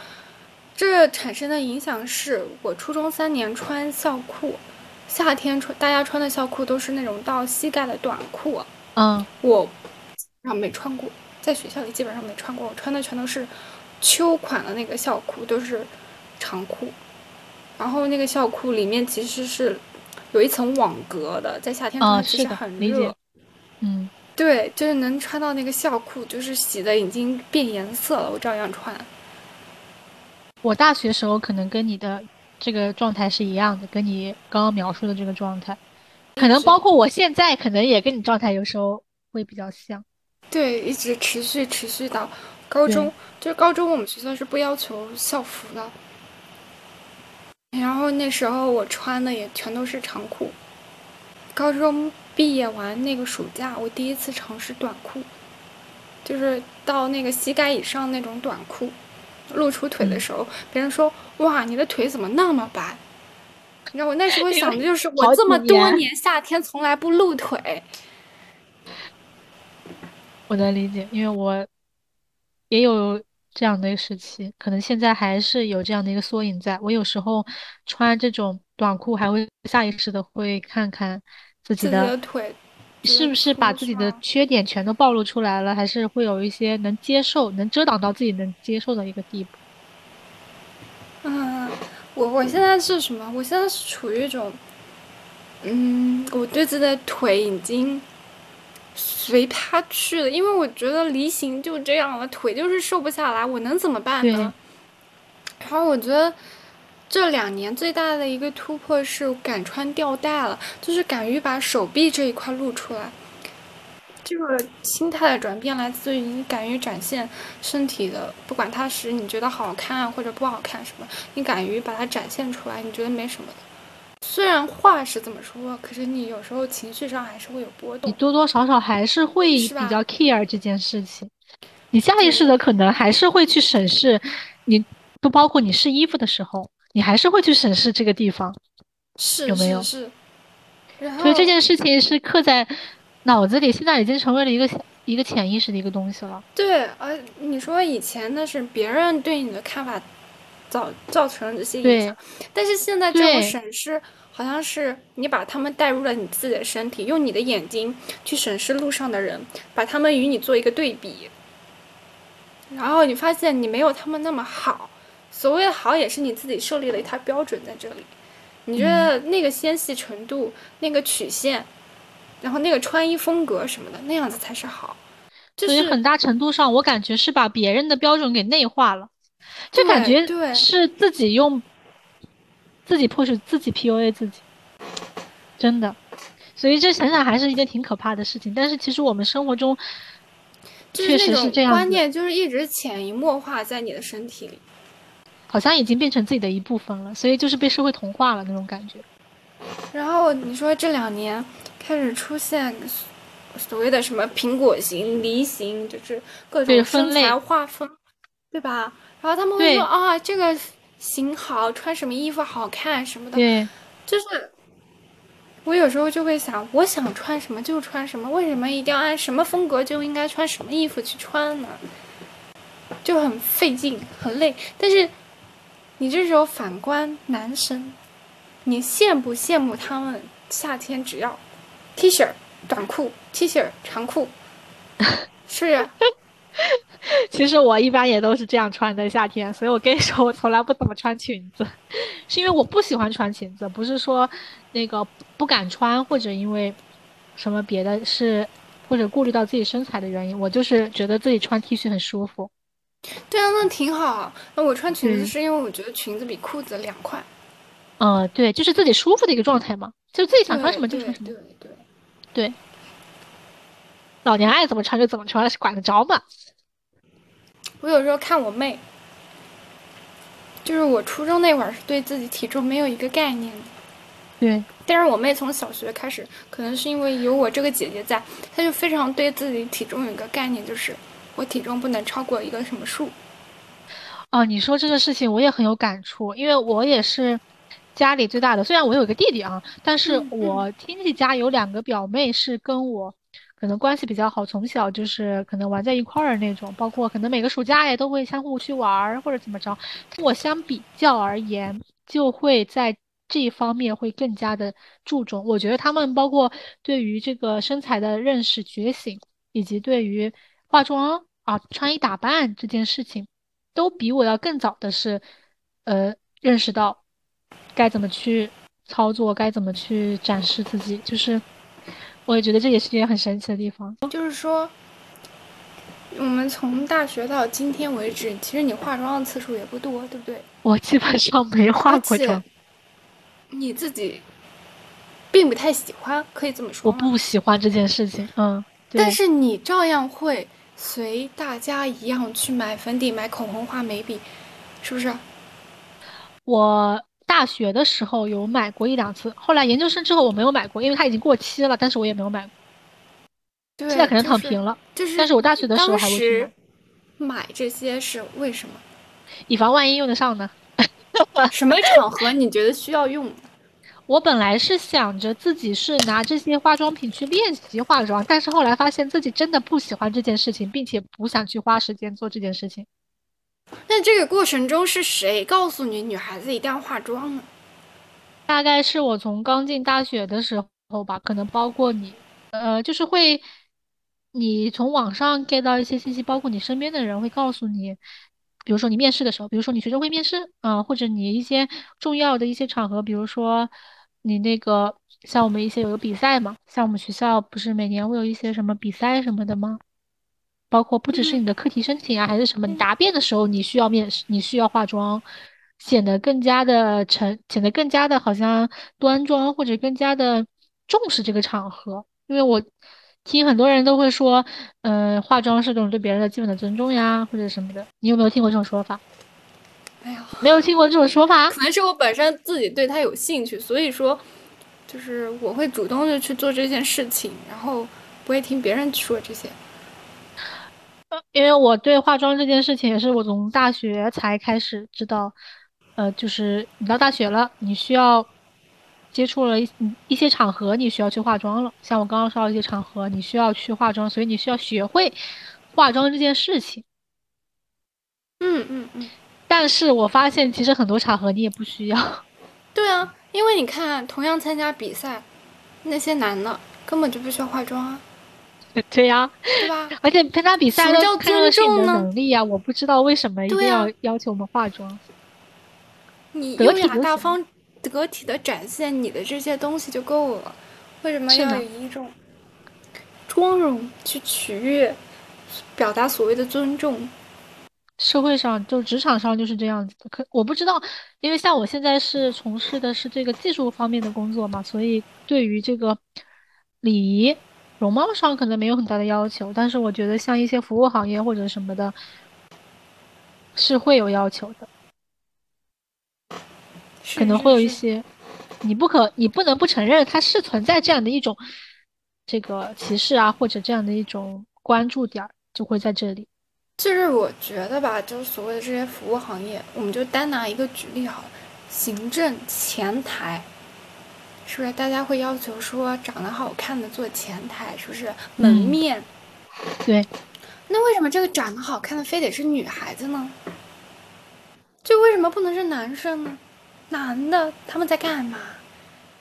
这产生的影响是我初中三年穿校裤，夏天穿大家穿的校裤都是那种到膝盖的短裤，嗯，我基本上没穿过，在学校里基本上没穿过，我穿的全都是秋款的那个校裤，都是长裤。然后那个校裤里面其实是有一层网格的，在夏天啊穿其实很热。嗯，对，就是能穿到那个校裤，就是洗的已经变颜色了，我照样穿。我大学时候可能跟你的这个状态是一样的，跟你刚刚描述的这个状态，可能包括我现在，可能也跟你状态有时候会比较像。对，一直持续持续到高中，就是高中我们学校是不要求校服的，然后那时候我穿的也全都是长裤。高中毕业完那个暑假，我第一次尝试短裤，就是到那个膝盖以上那种短裤，露出腿的时候，别人说：“哇，你的腿怎么那么白？”你知道我那时候 (laughs) 想的就是，我这么多年夏天从来不露腿，我能理解，因为我也有这样的一个时期，可能现在还是有这样的一个缩影在。我有时候穿这种短裤，还会下意识的会看看自己的的腿是不是把自己的缺点全都暴露出来了，还是会有一些能接受、能遮挡到自己能接受的一个地步。嗯，我我现在是什么？我现在是处于一种，嗯，我对自己的腿已经随他去了，因为我觉得梨形就这样了，腿就是瘦不下来，我能怎么办呢？然后我觉得这两年最大的一个突破是敢穿吊带了，就是敢于把手臂这一块露出来。这个心态的转变来自于你敢于展现身体的，不管它是你觉得好看或者不好看什么，你敢于把它展现出来，你觉得没什么的。虽然话是这么说，可是你有时候情绪上还是会有波动你。多多少少还是会比较 care 这件事情，你下意识的可能还是会去审视，你不包括你试衣服的时候，你还是会去审视这个地方。是有没有是是。所以这件事情是刻在脑子里，现在已经成为了一个一个潜意识的一个东西了。对，呃，你说以前那是别人对你的看法造造成了这些影对响，但是现在这种审视，好像是你把他们带入了你自己的身体，用你的眼睛去审视路上的人，把他们与你做一个对比，然后你发现你没有他们那么好，所谓的好也是你自己设立了一套标准在这里，你觉得那个纤细程度、那个曲线，然后那个穿衣风格什么的，那样子才是好。就是所以很大程度上，我感觉是把别人的标准给内化了，就感觉是自己用自己迫使自己 PUA 自己，真的。所以这想想还是一件挺可怕的事情。但是其实我们生活中确实是这样，观念，就是一直潜移默化在你的身体里。好像已经变成自己的一部分了，所以就是被社会同化了那种感觉。然后你说这两年开始出现所谓的什么苹果型、梨型，就是各种身分类材划分，对吧？然后他们会说啊，这个型好，穿什么衣服好看什么的，对，就是。我有时候就会想，我想穿什么就穿什么，为什么一定要按什么风格就应该穿什么衣服去穿呢？就很费劲，很累。但是你这时候反观男生，你羡不羡慕他们夏天只要 T 恤、短裤、T 恤、长裤，(laughs) 是不是？其实我一般也都是这样穿的，夏天，所以我跟你说，我从来不怎么穿裙子，(laughs) 是因为我不喜欢穿裙子，不是说那个不敢穿，或者因为什么别的是，或者顾虑到自己身材的原因，我就是觉得自己穿 T 恤很舒服。对啊，那挺好。那我穿裙子嗯是因为我觉得裙子比裤子凉快。嗯，对，就是自己舒服的一个状态嘛，就自己想穿什么就穿什么。对对。对，老娘爱怎么穿就怎么穿，管得着吗？我有时候看我妹，就是我初中那会儿是对自己体重没有一个概念的。对，但是我妹从小学开始，可能是因为有我这个姐姐在，她就非常对自己体重有一个概念，就是我体重不能超过一个什么数。哦，你说这个事情我也很有感触，因为我也是家里最大的，虽然我有一个弟弟啊，但是我亲戚家有两个表妹是跟我可能关系比较好，从小就是可能玩在一块儿那种，包括可能每个暑假也都会相互去玩儿或者怎么着。我相比较而言，就会在。这一方面会更加的注重，我觉得他们包括对于这个身材的认识觉醒，以及对于化妆啊、穿衣打扮这件事情，都比我要更早的是，呃，认识到该怎么去操作，该怎么去展示自己。就是我也觉得这也是一件很神奇的地方。就是说，我们从大学到今天为止，其实你化妆的次数也不多，对不对？我基本上没化过妆。你自己并不太喜欢，可以这么说。我不喜欢这件事情，嗯。但是你照样会随大家一样去买粉底、买口红、画眉笔，是不是？我大学的时候有买过一两次，后来研究生之后我没有买过，因为它已经过期了。但是我也没有买过。对，现在可能躺平了。就是，但是我大学的时候还会买。买这些是为什么？以防万一用得上呢。什么场合你觉得需要用？我本来是想着自己是拿这些化妆品去练习化妆，但是后来发现自己真的不喜欢这件事情，并且不想去花时间做这件事情。那这个过程中是谁告诉你女孩子一定要化妆呢？大概是我从刚进大学的时候吧，可能包括你，呃，就是会你从网上 get 到一些信息，包括你身边的人会告诉你。比如说你面试的时候，比如说你学生会面试啊，或者你一些重要的一些场合，比如说你那个像我们一些有个比赛嘛，像我们学校不是每年会有一些什么比赛什么的吗？包括不只是你的课题申请啊，还是什么，你答辩的时候你需要面试，你需要化妆，显得更加的成，显得更加的好像端庄，或者更加的重视这个场合，因为我。听很多人都会说，嗯，化妆是种对别人的基本的尊重呀，或者什么的。你有没有听过这种说法？没有，没有听过这种说法。可能是我本身自己对他有兴趣，所以说，就是我会主动的去做这件事情，然后不会听别人说这些。呃，因为我对化妆这件事情也是我从大学才开始知道，呃，就是你到大学了，你需要。接触了一一些场合，你需要去化妆了。像我刚刚说的一些场合，你需要去化妆，所以你需要学会化妆这件事情。嗯嗯嗯。但是我发现，其实很多场合你也不需要。对啊，因为你看，同样参加比赛，那些男的根本就不需要化妆啊。对呀。对吧？而且参加比赛要看的是你的能力啊，我不知道为什么一定要要求我们化妆。你优雅大方。得体的展现你的这些东西就够了，为什么要以一种妆容去取悦、表达所谓的尊重？社会上就职场上就是这样子的。可我不知道，因为像我现在是从事的是这个技术方面的工作嘛，所以对于这个礼仪、容貌上可能没有很大的要求。但是我觉得像一些服务行业或者什么的，是会有要求的。可能会有一些，你不可，你不能不承认它是存在这样的一种这个歧视啊，或者这样的一种关注点就会在这里。就是我觉得吧，就是所谓的这些服务行业，我们就单拿一个举例好了，行政前台，是不是大家会要求说长得好看的做前台，是不是门面？对。那为什么这个长得好看的非得是女孩子呢？就为什么不能是男生呢？男的他们在干嘛？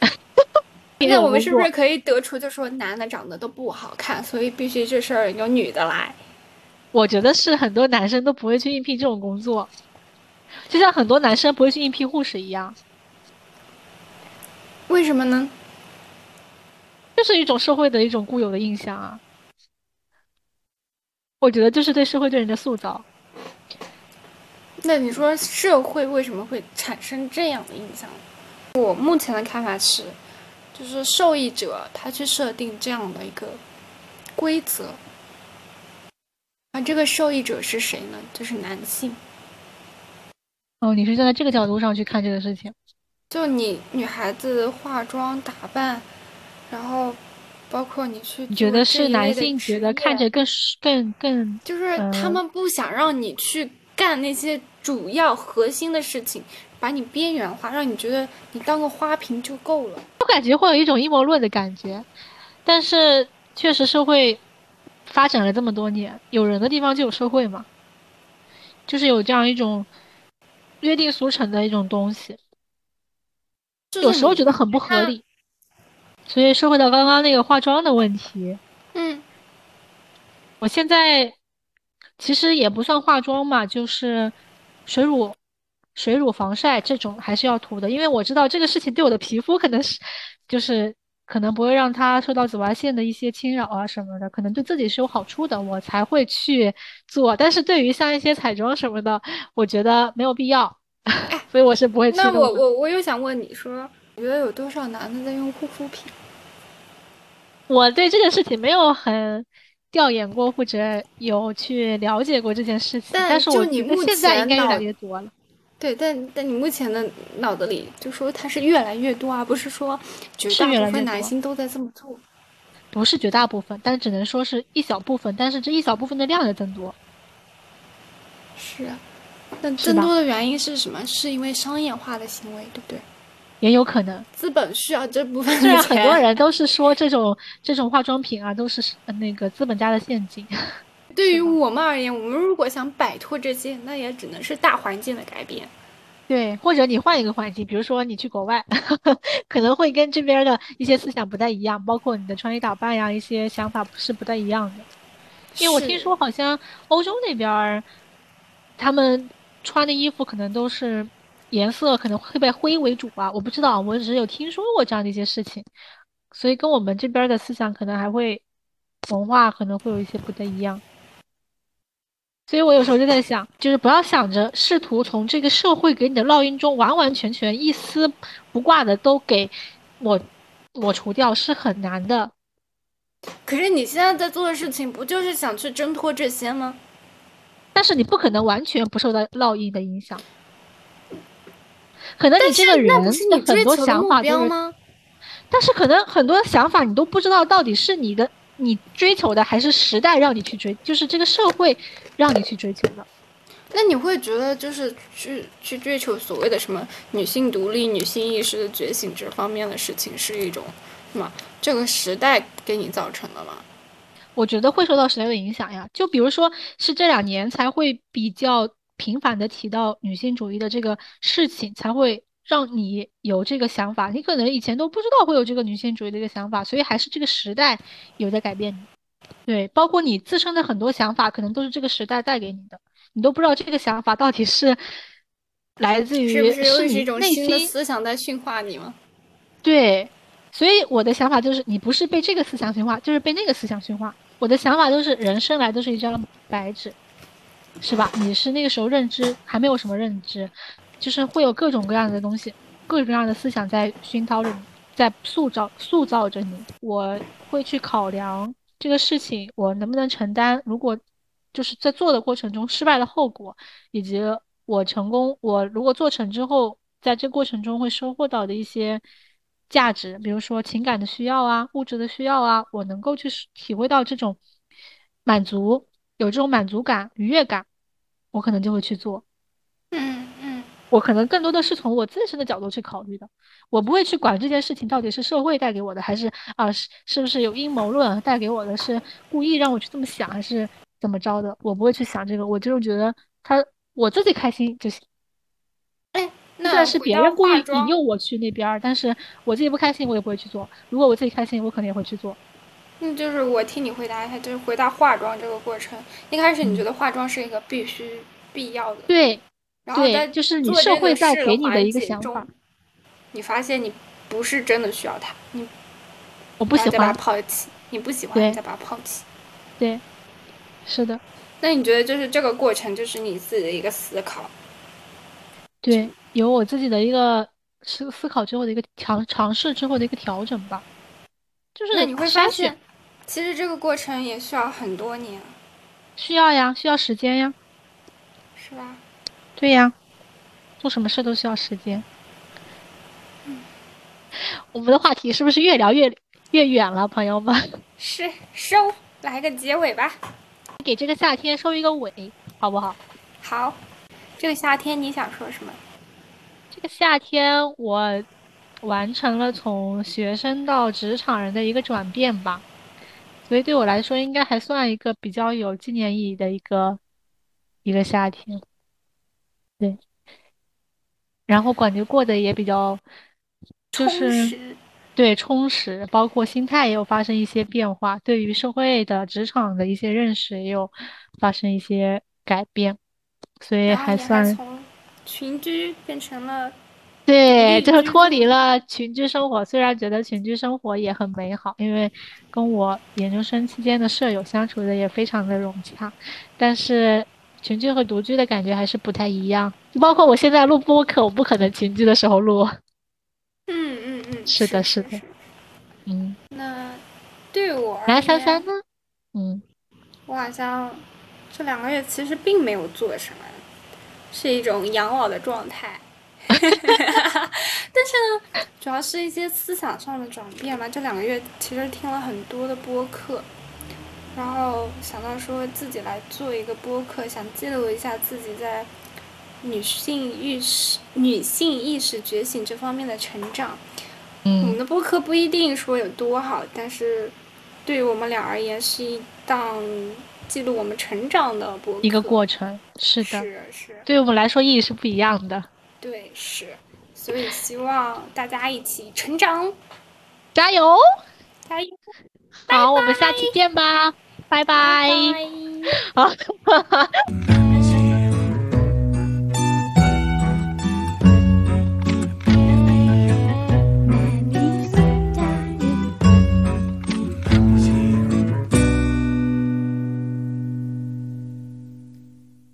(laughs) 那我们是不是可以得出，就说男的长得都不好看，所以必须这事儿由女的来？我觉得是很多男生都不会去应聘这种工作，就像很多男生不会去应聘护士一样。为什么呢？就是一种社会的一种固有的印象啊。我觉得这是对社会对人的塑造。那你说社会为什么会产生这样的印象？我目前的看法是，就是受益者他去设定这样的一个规则。啊，这个受益者是谁呢？就是男性。哦，你是站在这个角度上去看这个事情？就你女孩子化妆打扮，然后包括你去，你觉得是男性觉得看着更更更，就是他们不想让你去干那些主要核心的事情，把你边缘化，让你觉得你当个花瓶就够了。我感觉会有一种阴谋论的感觉，但是确实是会。发展了这么多年，有人的地方就有社会嘛，就是有这样一种约定俗成的一种东西，有时候觉得很不合理。所以说回到刚刚那个化妆的问题，嗯，我现在其实也不算化妆嘛，就是水乳、水乳防晒这种还是要涂的，因为我知道这个事情对我的皮肤可能是就是。可能不会让它受到紫外线的一些侵扰啊什么的，可能对自己是有好处的，我才会去做。但是对于像一些彩妆什么的，我觉得没有必要，所以我是不会去那我我我又想问你说，你觉得有多少男的在用护肤品？我对这件事情没有很调研过，或者有去了解过这件事情，但是我觉得现在应该越来越多了。对，但但你目前的脑子里就说它是越来越多而，不是说绝大部分男性都在这么做，不是绝大部分，但只能说是一小部分，但是这一小部分的量在增多。是，那增多的原因是什么？是因为商业化的行为，对不对？也有可能，资本需要这部分。虽然很多人都是说这种这种化妆品啊，都是那个资本家的陷阱。对于我们而言，我们如果想摆脱这些，那也只能是大环境的改变。对，或者你换一个环境，比如说你去国外，(laughs) 可能会跟这边的一些思想不太一样，包括你的穿衣打扮呀，一些想法是不太一样的。因为我听说好像欧洲那边，他们穿的衣服可能都是颜色可能会被灰为主吧，我不知道，我只有听说过这样的一些事情，所以跟我们这边的思想可能还会文化可能会有一些不太一样。所以我有时候就在想，就是不要想着试图从这个社会给你的烙印中完完全全一丝不挂的都给抹抹除掉，是很难的。可是你现在在做的事情，不就是想去挣脱这些吗？但是你不可能完全不受到烙印的影响。可能你这个人你很多想法就是，但是可能很多想法你都不知道到底是你的。你追求的还是时代让你去追，就是这个社会让你去追求的。那你会觉得，就是去去追求所谓的什么女性独立、女性意识的觉醒这方面的事情，是一种什么？这个时代给你造成的吗？我觉得会受到时代的影响呀。就比如说，是这两年才会比较频繁的提到女性主义的这个事情，才会。让你有这个想法，你可能以前都不知道会有这个女性主义的一个想法，所以还是这个时代有在改变你。对，包括你自身的很多想法，可能都是这个时代带给你的，你都不知道这个想法到底是 (laughs) 来自于是你内心思想在驯化你吗？对，所以我的想法就是，你不是被这个思想驯化，就是被那个思想驯化。我的想法就是，人生来都是一张白纸，是吧？你是那个时候认知还没有什么认知。就是会有各种各样的东西，各种各样的思想在熏陶着你，在塑造塑造着你。我会去考量这个事情我能不能承担，如果就是在做的过程中失败的后果，以及我成功，我如果做成之后，在这过程中会收获到的一些价值，比如说情感的需要啊，物质的需要啊，我能够去体会到这种满足，有这种满足感、愉悦感，我可能就会去做。嗯。我可能更多的是从我自身的角度去考虑的，我不会去管这件事情到底是社会带给我的，还是啊是是不是有阴谋论带给我的，是故意让我去这么想，还是怎么着的？我不会去想这个，我就是觉得他我自己开心就行。哎，那是别人故意引诱我去那边，但是我自己不开心，我也不会去做。如果我自己开心，我肯定也会去做。嗯，就是我替你回答一下，就是回答化妆这个过程。一开始你觉得化妆是一个必须必要的？对。对，就是你社会在给你的一个想法，你发现你不是真的需要他，你我不喜欢抛弃，你不喜欢你再把它抛弃，对，是的。那你觉得就是这个过程就是你自己的一个思考？对，有我自己的一个思思考之后的一个尝尝试之后的一个调整吧。就是那你会发现，其实这个过程也需要很多年，需要呀，需要时间呀，是吧？对呀，做什么事都需要时间。嗯我们的话题是不是越聊越越远了，朋友们？(laughs) 是收，来个结尾吧，给这个夏天收一个尾，好不好？好，这个夏天你想说什么？这个夏天我完成了从学生到职场人的一个转变吧，所以对我来说应该还算一个比较有纪念意义的一个一个夏天。对，然后感觉过得也比较，就是对充实，包括心态也有发生一些变化，对于社会的职场的一些认识也有发生一些改变。所以还算从群居变成了，对，就是脱离了群居生活。虽然觉得群居生活也很美好，因为跟我研究生期间的舍友相处的也非常的融洽，但是群居和独居的感觉还是不太一样。包括我现在录播客，我不可能群居的时候录。嗯嗯嗯，是的，是的，嗯。那对我来三三呢？嗯，我好像这两个月其实并没有做什么。是一种养老的状态，(laughs) 但是呢，主要是一些思想上的转变吧。这两个月其实听了很多的播客，然后想到说自己来做一个播客，想记录一下自己在女性意识、女性意识觉醒这方面的成长。嗯，我们的播客不一定说有多好，但是对于我们俩而言是一档。记录我们成长的播一个过程，是的，是是，对我们来说意义是不一样的。对，是，所以希望大家一起成长，加油，加油！好，我们下期见吧，拜拜。好。